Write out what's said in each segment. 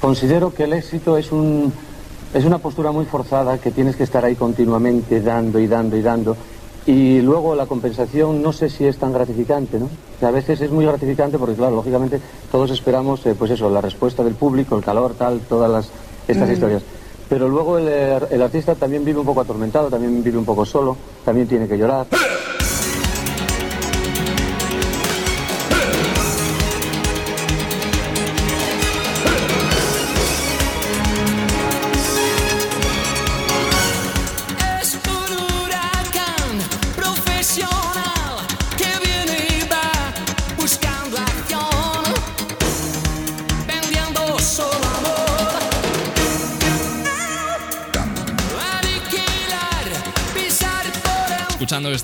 considero que el éxito es un es una postura muy forzada que tienes que estar ahí continuamente dando y dando y dando. Y luego la compensación no sé si es tan gratificante, ¿no? a veces es muy gratificante porque, claro, lógicamente todos esperamos, eh, pues eso, la respuesta del público, el calor, tal, todas las, estas mm. historias. Pero luego el, el artista también vive un poco atormentado, también vive un poco solo, también tiene que llorar.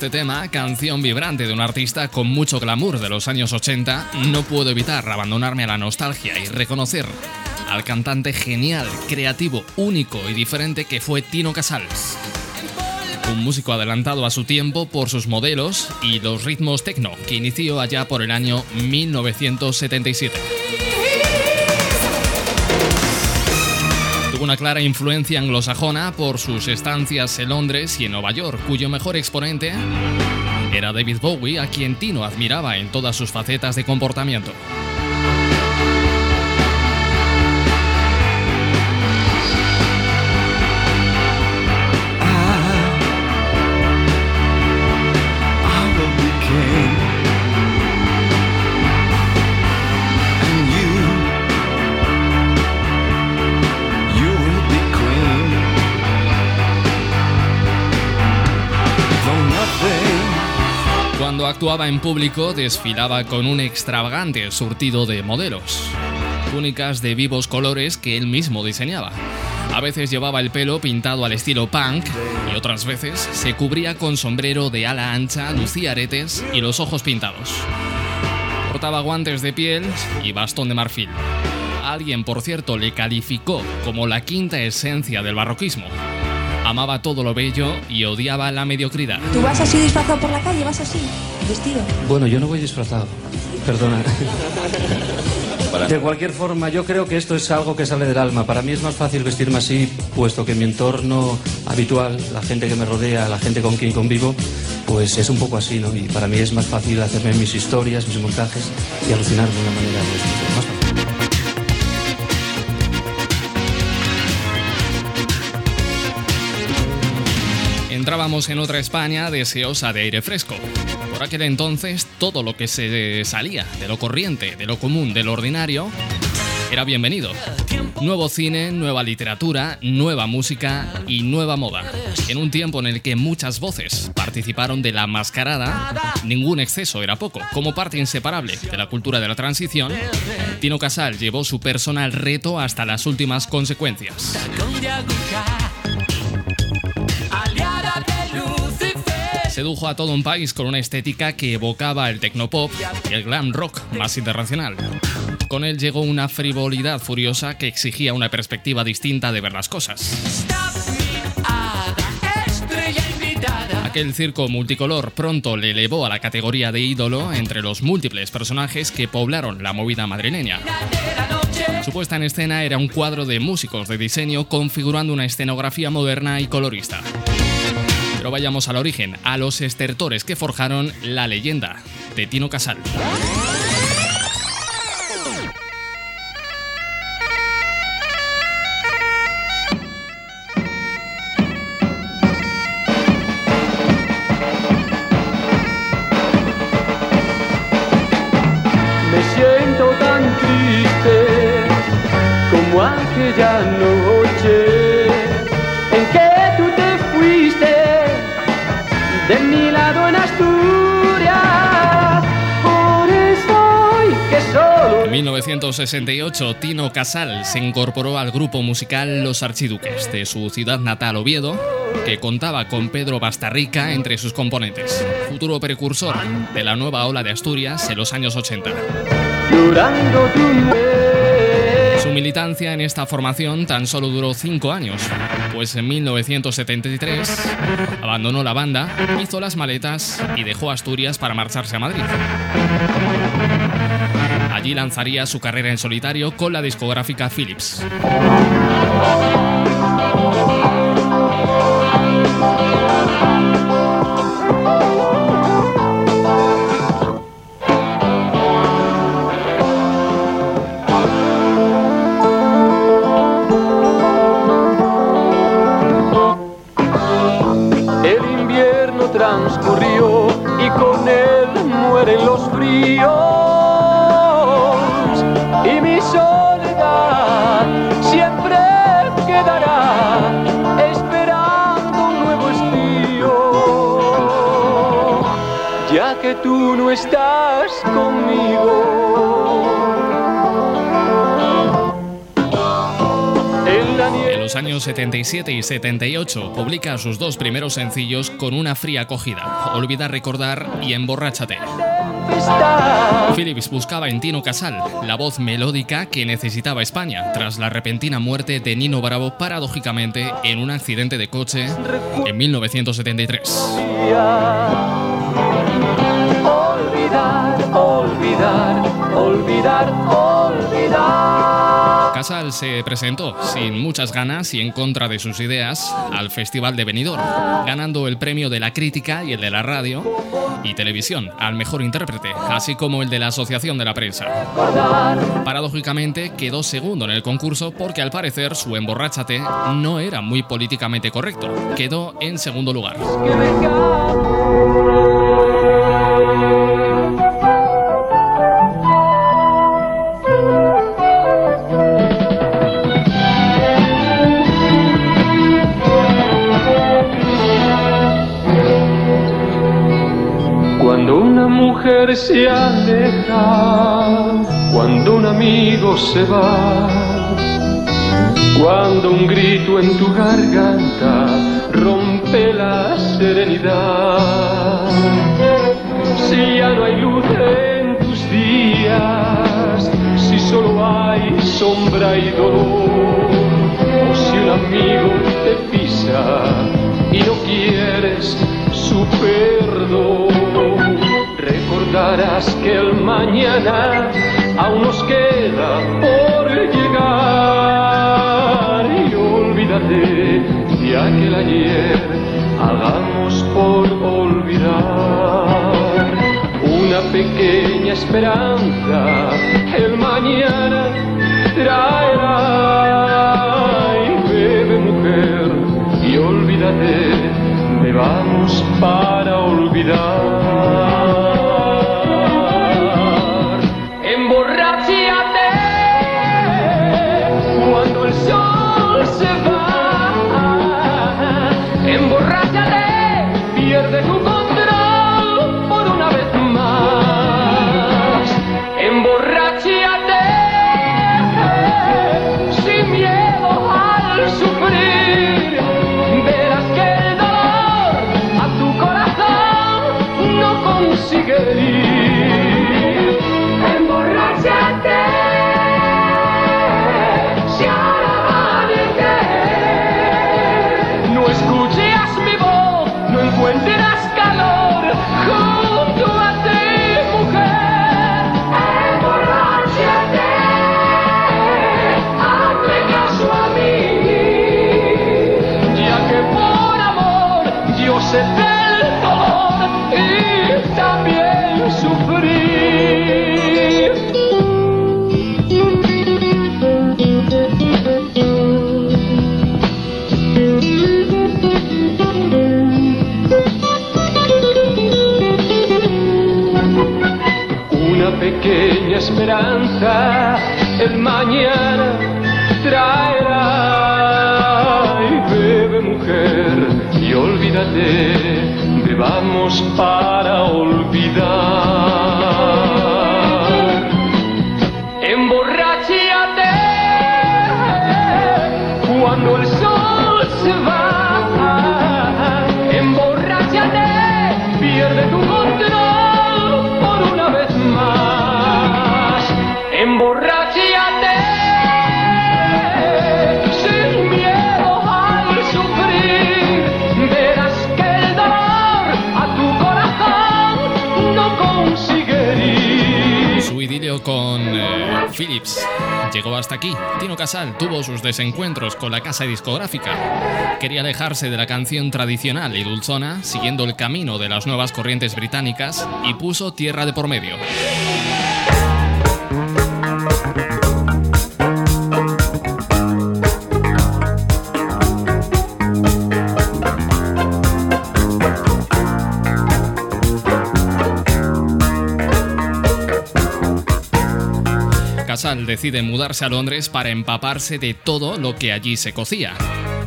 Este tema, canción vibrante de un artista con mucho glamour de los años 80, no puedo evitar abandonarme a la nostalgia y reconocer al cantante genial, creativo, único y diferente que fue Tino Casals. Un músico adelantado a su tiempo por sus modelos y los ritmos techno que inició allá por el año 1977. Una clara influencia anglosajona por sus estancias en Londres y en Nueva York, cuyo mejor exponente era David Bowie, a quien Tino admiraba en todas sus facetas de comportamiento. Actuaba en público desfilaba con un extravagante surtido de modelos, túnicas de vivos colores que él mismo diseñaba. A veces llevaba el pelo pintado al estilo punk y otras veces se cubría con sombrero de ala ancha, lucía aretes y los ojos pintados. Portaba guantes de piel y bastón de marfil. Alguien, por cierto, le calificó como la quinta esencia del barroquismo amaba todo lo bello y odiaba la mediocridad. ¿Tú vas así disfrazado por la calle? ¿Vas así? ¿Vestido? Bueno, yo no voy disfrazado. Perdona. De cualquier forma, yo creo que esto es algo que sale del alma. Para mí es más fácil vestirme así, puesto que mi entorno habitual, la gente que me rodea, la gente con quien convivo, pues es un poco así, ¿no? Y para mí es más fácil hacerme mis historias, mis montajes y alucinar de una manera más fácil. entrábamos en otra España deseosa de aire fresco. Por aquel entonces, todo lo que se salía de lo corriente, de lo común, de lo ordinario, era bienvenido. Nuevo cine, nueva literatura, nueva música y nueva moda. En un tiempo en el que muchas voces participaron de la mascarada, ningún exceso era poco. Como parte inseparable de la cultura de la transición, Tino Casal llevó su personal reto hasta las últimas consecuencias. Sedujo a todo un país con una estética que evocaba el tecnopop y el glam rock más internacional. Con él llegó una frivolidad furiosa que exigía una perspectiva distinta de ver las cosas. Aquel circo multicolor pronto le elevó a la categoría de ídolo entre los múltiples personajes que poblaron la movida madrileña. Su puesta en escena era un cuadro de músicos de diseño configurando una escenografía moderna y colorista vayamos al origen, a los estertores que forjaron la leyenda de Tino Casal. 1968, Tino Casal se incorporó al grupo musical Los Archiduques de su ciudad natal Oviedo, que contaba con Pedro Bastarrica entre sus componentes, futuro precursor de la nueva ola de Asturias en los años 80. Llorando su militancia en esta formación tan solo duró cinco años, pues en 1973 abandonó la banda, hizo las maletas y dejó Asturias para marcharse a Madrid. Allí lanzaría su carrera en solitario con la discográfica Philips. Años 77 y 78 publica sus dos primeros sencillos con una fría acogida, Olvida recordar y Emborráchate. Phillips buscaba en Tino Casal la voz melódica que necesitaba España tras la repentina muerte de Nino Bravo paradójicamente en un accidente de coche en 1973 olvidar, olvidar, olvidar. Casal se presentó sin muchas ganas y en contra de sus ideas al Festival de Benidorm, ganando el premio de la crítica y el de la radio y televisión al mejor intérprete, así como el de la Asociación de la Prensa. Paradójicamente quedó segundo en el concurso porque al parecer su emborráchate no era muy políticamente correcto. Quedó en segundo lugar. Se aleja cuando un amigo se va, cuando un grito en tu garganta rompe la serenidad. Si ya no hay luz en tus días, si solo hay sombra y dolor, o si un amigo te pisa y no quieres su perdón recordarás que el mañana aún nos queda por llegar. Y olvídate de aquel ayer, hagamos por olvidar. Una pequeña esperanza, el mañana traerá. Y bebe mujer y olvídate, bebamos para olvidar. Esperanza Hasta aquí. Tino Casal tuvo sus desencuentros con la casa discográfica. Quería alejarse de la canción tradicional y dulzona, siguiendo el camino de las nuevas corrientes británicas, y puso tierra de por medio. Decide mudarse a Londres para empaparse de todo lo que allí se cocía,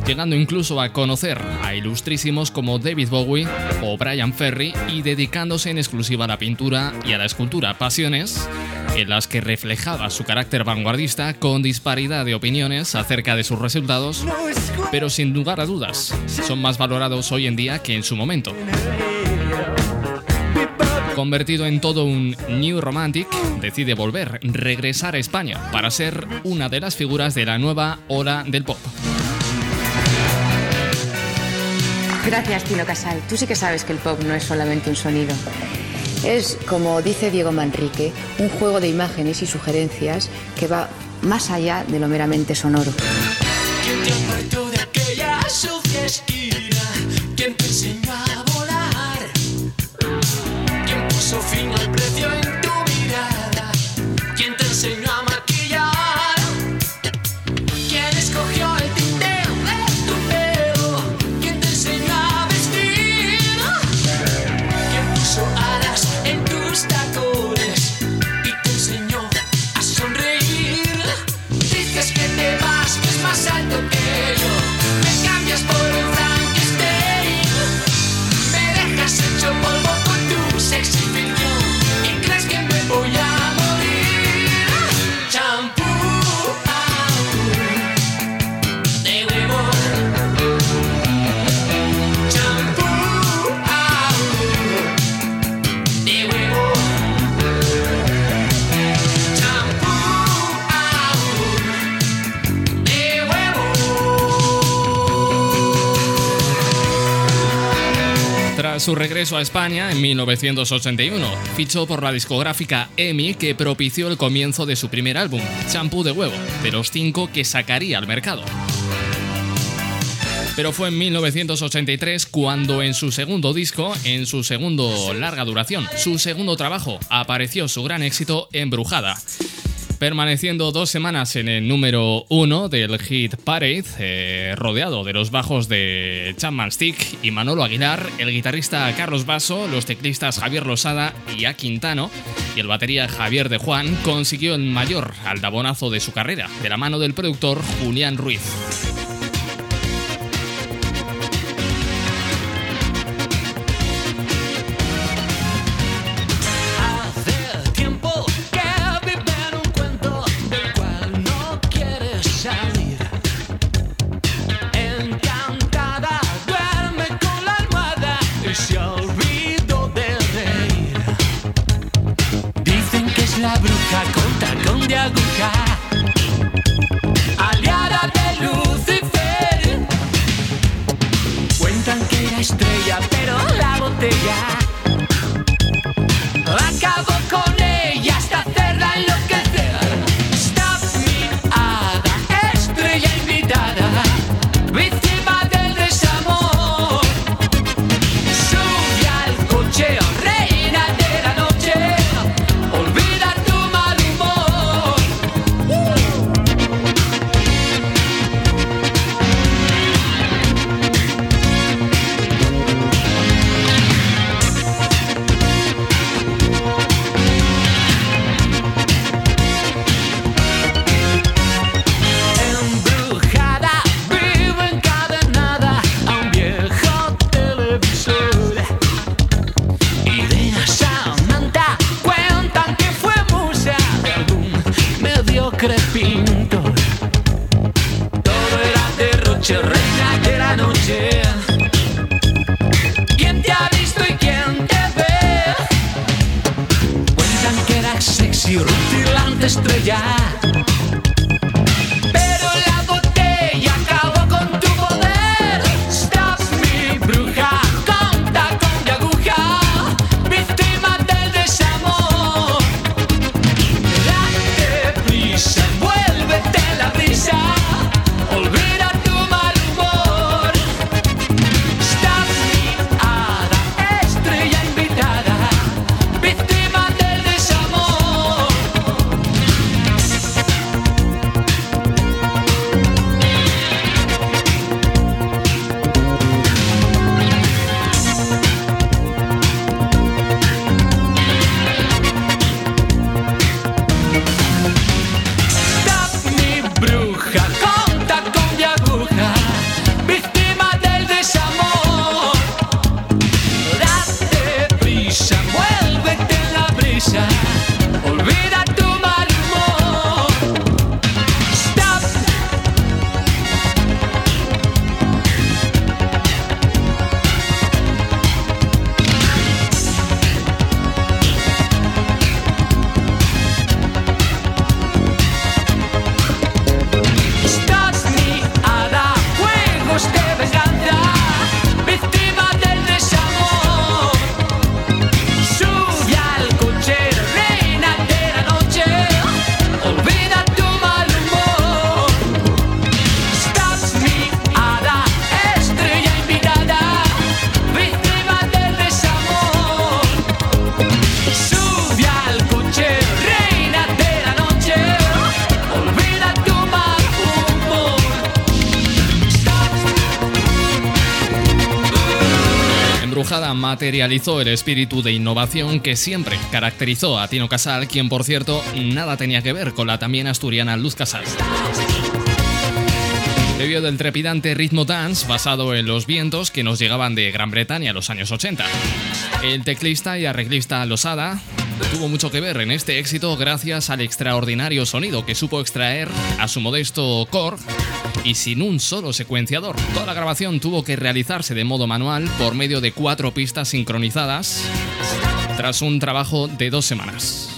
llegando incluso a conocer a ilustrísimos como David Bowie o Brian Ferry y dedicándose en exclusiva a la pintura y a la escultura, pasiones en las que reflejaba su carácter vanguardista con disparidad de opiniones acerca de sus resultados, pero sin lugar a dudas, son más valorados hoy en día que en su momento. Convertido en todo un New Romantic, decide volver, regresar a España para ser una de las figuras de la nueva ola del pop. Gracias, Tino Casal. Tú sí que sabes que el pop no es solamente un sonido. Es, como dice Diego Manrique, un juego de imágenes y sugerencias que va más allá de lo meramente sonoro. Su regreso a España en 1981. Fichó por la discográfica EMI que propició el comienzo de su primer álbum, Champú de Huevo, de los cinco que sacaría al mercado. Pero fue en 1983 cuando en su segundo disco, en su segundo larga duración, su segundo trabajo, apareció su gran éxito Embrujada permaneciendo dos semanas en el número uno del Hit Parade, eh, rodeado de los bajos de Chapman Stick y Manolo Aguilar, el guitarrista Carlos Basso, los teclistas Javier Losada y A Quintano, y el batería Javier de Juan, consiguió el mayor aldabonazo de su carrera, de la mano del productor Julián Ruiz. Materializó el espíritu de innovación que siempre caracterizó a Tino Casal, quien por cierto nada tenía que ver con la también asturiana Luz Casal. Debido del trepidante ritmo dance basado en los vientos que nos llegaban de Gran Bretaña a los años 80. El teclista y arreglista Losada tuvo mucho que ver en este éxito gracias al extraordinario sonido que supo extraer a su modesto core y sin un solo secuenciador. Toda la grabación tuvo que realizarse de modo manual por medio de cuatro pistas sincronizadas tras un trabajo de dos semanas.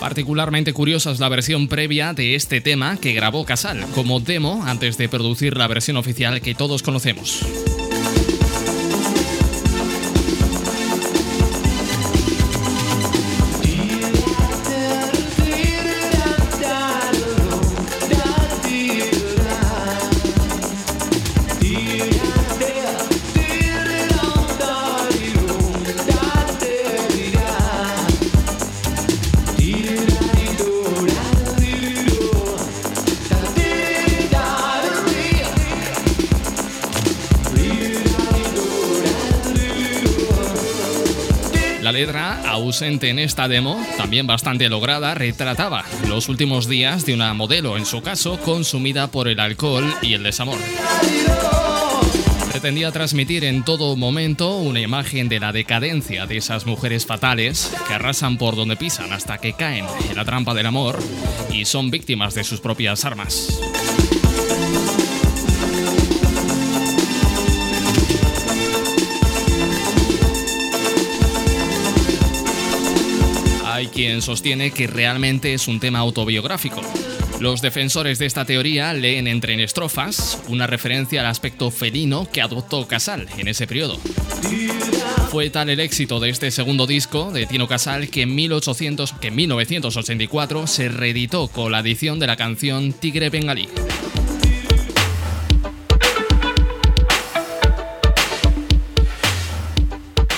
Particularmente curiosa es la versión previa de este tema que grabó Casal como demo antes de producir la versión oficial que todos conocemos. Ausente en esta demo, también bastante lograda, retrataba los últimos días de una modelo, en su caso, consumida por el alcohol y el desamor. Pretendía transmitir en todo momento una imagen de la decadencia de esas mujeres fatales que arrasan por donde pisan hasta que caen en la trampa del amor y son víctimas de sus propias armas. Quien sostiene que realmente es un tema autobiográfico. Los defensores de esta teoría leen entre estrofas una referencia al aspecto felino que adoptó Casal en ese periodo. Fue tal el éxito de este segundo disco de Tino Casal que en, 1800, que en 1984 se reeditó con la edición de la canción Tigre Bengalí.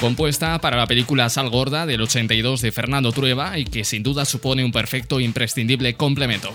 Compuesta para la película Sal Gorda del 82 de Fernando Trueba y que sin duda supone un perfecto e imprescindible complemento.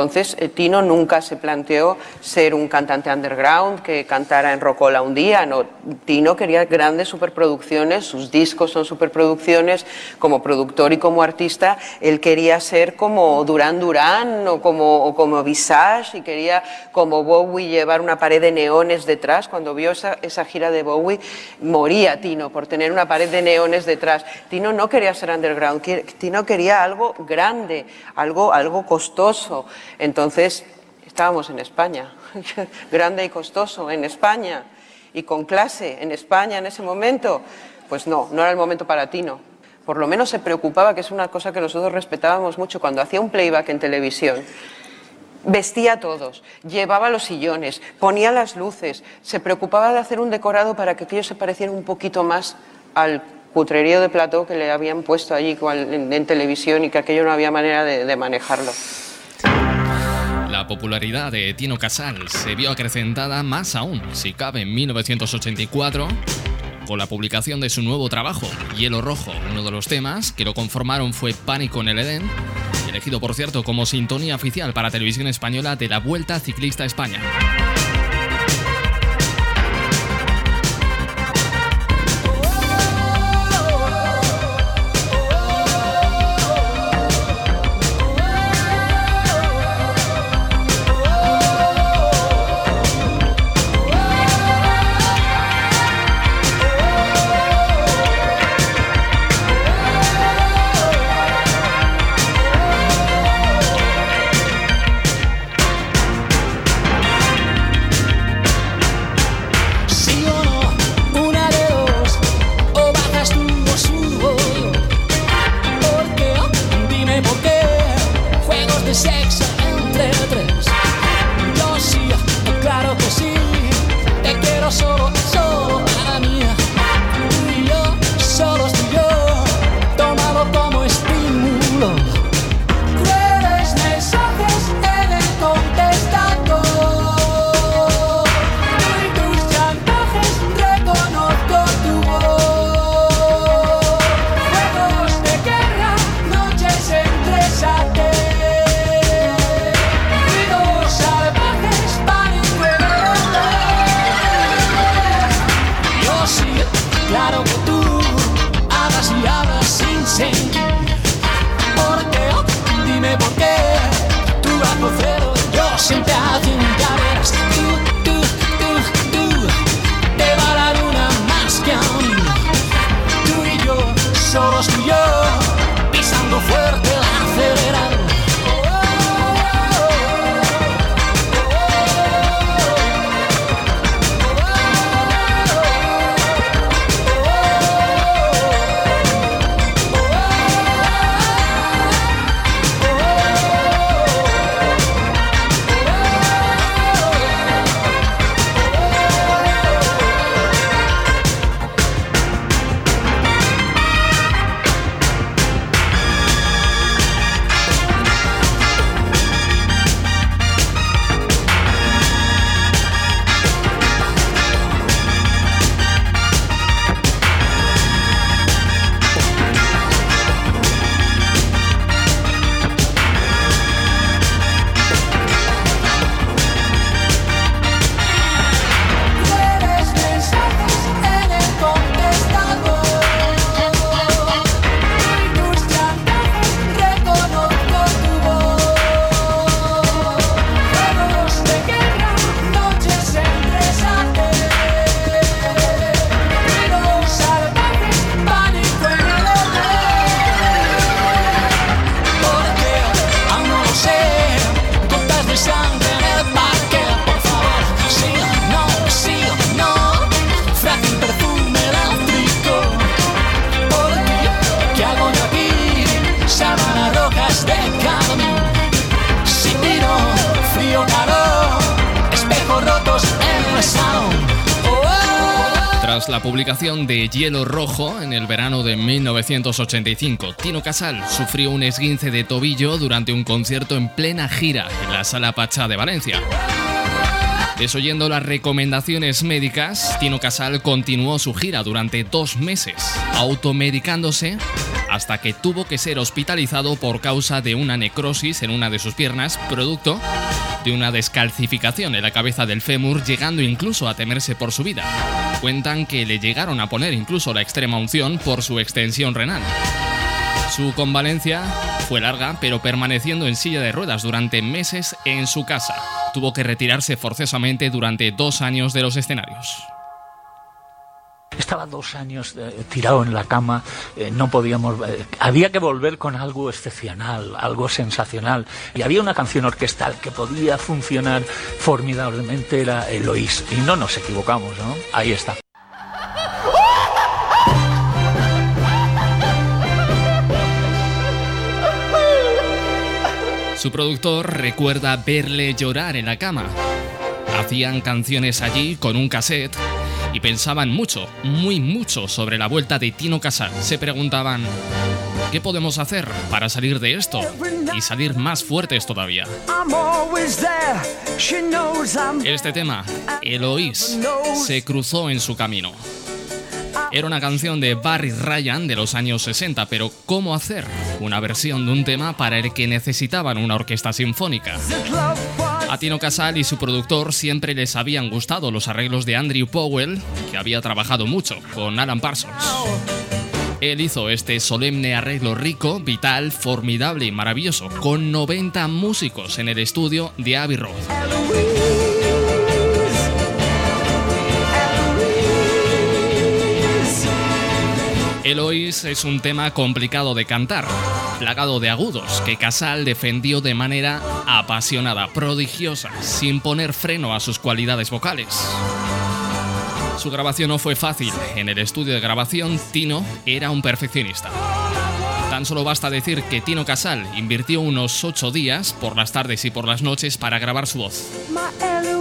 Entonces, eh, Tino nunca se planteó ser un cantante underground que cantara en Rocola un día, no. Tino quería grandes superproducciones, sus discos son superproducciones, como productor y como artista, él quería ser como Duran Duran o como, o como Visage y quería como Bowie llevar una pared de neones detrás. Cuando vio esa, esa gira de Bowie, moría Tino por tener una pared de neones detrás. Tino no quería ser underground, Tino quería algo grande, algo, algo costoso. Entonces, estábamos en España, grande y costoso, en España, y con clase, en España en ese momento. Pues no, no era el momento para Tino. Por lo menos se preocupaba, que es una cosa que nosotros respetábamos mucho, cuando hacía un playback en televisión. Vestía a todos, llevaba los sillones, ponía las luces, se preocupaba de hacer un decorado para que aquello se pareciera un poquito más al cutrerío de plató que le habían puesto allí en, televisión y que aquello no había manera de, manejarlo. La popularidad de Tino Casal se vio acrecentada más aún, si cabe, en 1984, con la publicación de su nuevo trabajo, Hielo Rojo. Uno de los temas que lo conformaron fue Pánico en el Edén, elegido por cierto como sintonía oficial para televisión española de la Vuelta Ciclista España. De Hielo Rojo en el verano de 1985. Tino Casal sufrió un esguince de tobillo durante un concierto en plena gira en la Sala Pacha de Valencia. Desoyendo las recomendaciones médicas, Tino Casal continuó su gira durante dos meses, automedicándose hasta que tuvo que ser hospitalizado por causa de una necrosis en una de sus piernas, producto de una descalcificación en la cabeza del fémur, llegando incluso a temerse por su vida. Cuentan que le llegaron a poner incluso la extrema unción por su extensión renal. Su convalencia fue larga, pero permaneciendo en silla de ruedas durante meses en su casa. Tuvo que retirarse forzosamente durante dos años de los escenarios. Estaba dos años eh, tirado en la cama, eh, no podíamos. Eh, había que volver con algo excepcional, algo sensacional. Y había una canción orquestal que podía funcionar formidablemente, era Eloís. Y no nos equivocamos, ¿no? Ahí está. Su productor recuerda verle llorar en la cama. Hacían canciones allí con un cassette y pensaban mucho, muy mucho sobre la vuelta de Tino Casal. Se preguntaban, ¿qué podemos hacer para salir de esto y salir más fuertes todavía? Este tema, Eloís, se cruzó en su camino. Era una canción de Barry Ryan de los años 60, pero ¿cómo hacer una versión de un tema para el que necesitaban una orquesta sinfónica? A Tino Casal y su productor siempre les habían gustado los arreglos de Andrew Powell, que había trabajado mucho con Alan Parsons. Él hizo este solemne arreglo rico, vital, formidable y maravilloso, con 90 músicos en el estudio de Abbey Road. Eloís es un tema complicado de cantar, plagado de agudos, que Casal defendió de manera apasionada, prodigiosa, sin poner freno a sus cualidades vocales. Su grabación no fue fácil. En el estudio de grabación, Tino era un perfeccionista. Tan solo basta decir que Tino Casal invirtió unos ocho días por las tardes y por las noches para grabar su voz.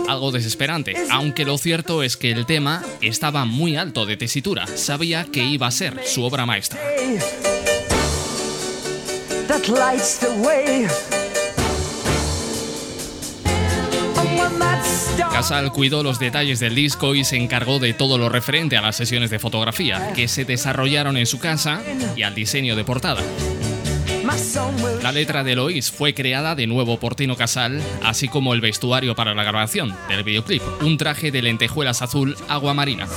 Algo desesperante, aunque lo cierto es que el tema estaba muy alto de tesitura. Sabía que iba a ser su obra maestra. Casal cuidó los detalles del disco y se encargó de todo lo referente a las sesiones de fotografía que se desarrollaron en su casa y al diseño de portada. La letra de Lois fue creada de nuevo por Tino Casal, así como el vestuario para la grabación del videoclip, un traje de lentejuelas azul agua marina.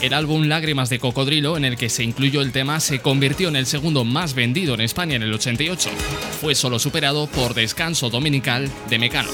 El álbum Lágrimas de Cocodrilo, en el que se incluyó el tema, se convirtió en el segundo más vendido en España en el 88. Fue solo superado por Descanso Dominical de Mecano.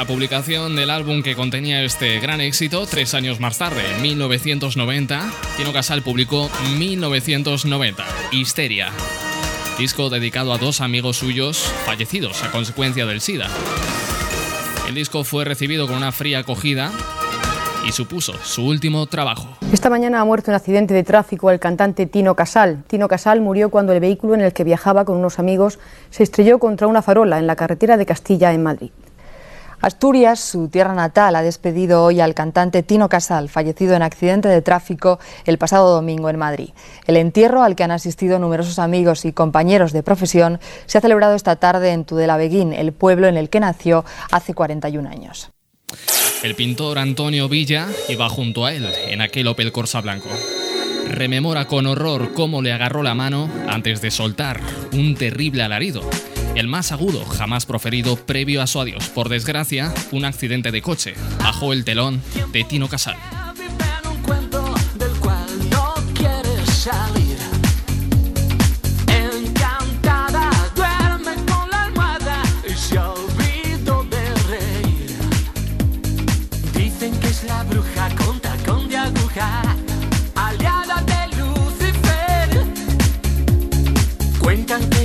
La publicación del álbum que contenía este gran éxito, tres años más tarde, en 1990, Tino Casal publicó 1990, Histeria, disco dedicado a dos amigos suyos fallecidos a consecuencia del SIDA. El disco fue recibido con una fría acogida y supuso su último trabajo. Esta mañana ha muerto en accidente de tráfico el cantante Tino Casal. Tino Casal murió cuando el vehículo en el que viajaba con unos amigos se estrelló contra una farola en la carretera de Castilla en Madrid. Asturias, su tierra natal, ha despedido hoy al cantante Tino Casal, fallecido en accidente de tráfico el pasado domingo en Madrid. El entierro, al que han asistido numerosos amigos y compañeros de profesión, se ha celebrado esta tarde en Tudela-Beguín, el pueblo en el que nació hace 41 años. El pintor Antonio Villa iba junto a él en aquel Opel Corsa blanco. Rememora con horror cómo le agarró la mano antes de soltar un terrible alarido, el más agudo jamás proferido previo a su adiós. Por desgracia, un accidente de coche bajó el telón de Tino Casal. Cuentan